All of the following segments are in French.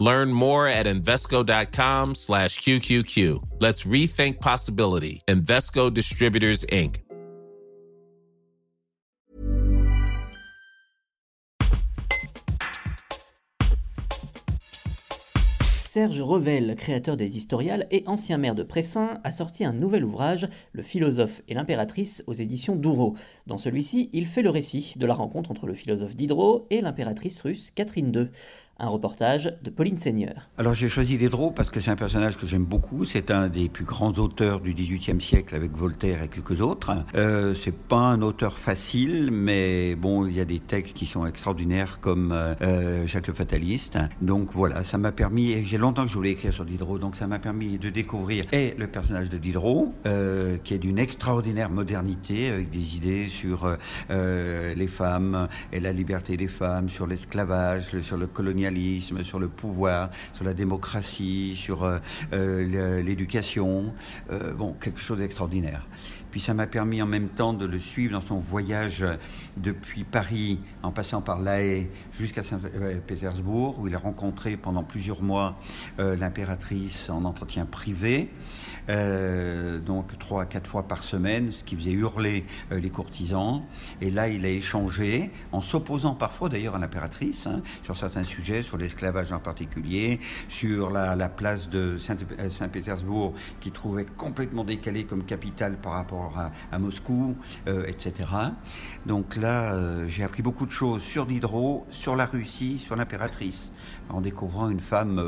Learn more at Invesco.com slash QQQ. Let's rethink possibility. Invesco Distributors, Inc. Serge Revel, créateur des Historiales et ancien maire de Pressin, a sorti un nouvel ouvrage, Le philosophe et l'impératrice, aux éditions Douro. Dans celui-ci, il fait le récit de la rencontre entre le philosophe Diderot et l'impératrice russe Catherine II. Un reportage de Pauline Seigneur. Alors j'ai choisi Diderot parce que c'est un personnage que j'aime beaucoup. C'est un des plus grands auteurs du XVIIIe siècle avec Voltaire et quelques autres. Euh, c'est pas un auteur facile, mais bon, il y a des textes qui sont extraordinaires comme euh, euh Jacques le Fataliste. Donc voilà, ça m'a permis, et j'ai longtemps que je voulais écrire sur Diderot, donc ça m'a permis de découvrir et le personnage de Diderot, euh, qui est d'une extraordinaire modernité avec des idées sur les femmes et la liberté des femmes, sur l'esclavage, sur le colonialisme sur le pouvoir, sur la démocratie, sur euh, euh, l'éducation. Euh, bon, quelque chose d'extraordinaire. Puis ça m'a permis en même temps de le suivre dans son voyage depuis Paris, en passant par La Haye jusqu'à Saint-Pétersbourg, où il a rencontré pendant plusieurs mois l'impératrice en entretien privé. Donc trois à quatre fois par semaine, ce qui faisait hurler les courtisans. Et là, il a échangé, en s'opposant parfois d'ailleurs à l'impératrice, hein, sur certains sujets, sur l'esclavage en particulier, sur la, place de euh, Saint-Pétersbourg, qui trouvait complètement décalée comme capitale par rapport à, Moscou, etc. Donc là, j'ai appris beaucoup de choses sur Diderot, sur la Russie, sur l'impératrice, en découvrant une femme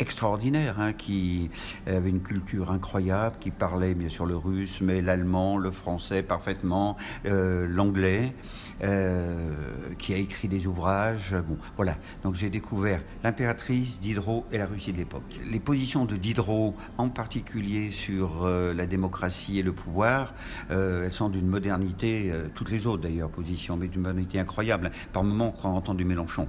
extraordinaire, hein, qui avait une culture incroyable, qui parlait bien sûr le russe, mais l'allemand, le français parfaitement, euh, l'anglais, euh, qui a écrit des ouvrages. Bon, voilà. Donc j'ai découvert l'impératrice, Diderot et la Russie de l'époque. Les positions de Diderot, en particulier sur euh, la démocratie et le pouvoir, elles sont d'une modernité, toutes les autres d'ailleurs positions, mais d'une modernité incroyable. Par moments, on croit entendre du Mélenchon.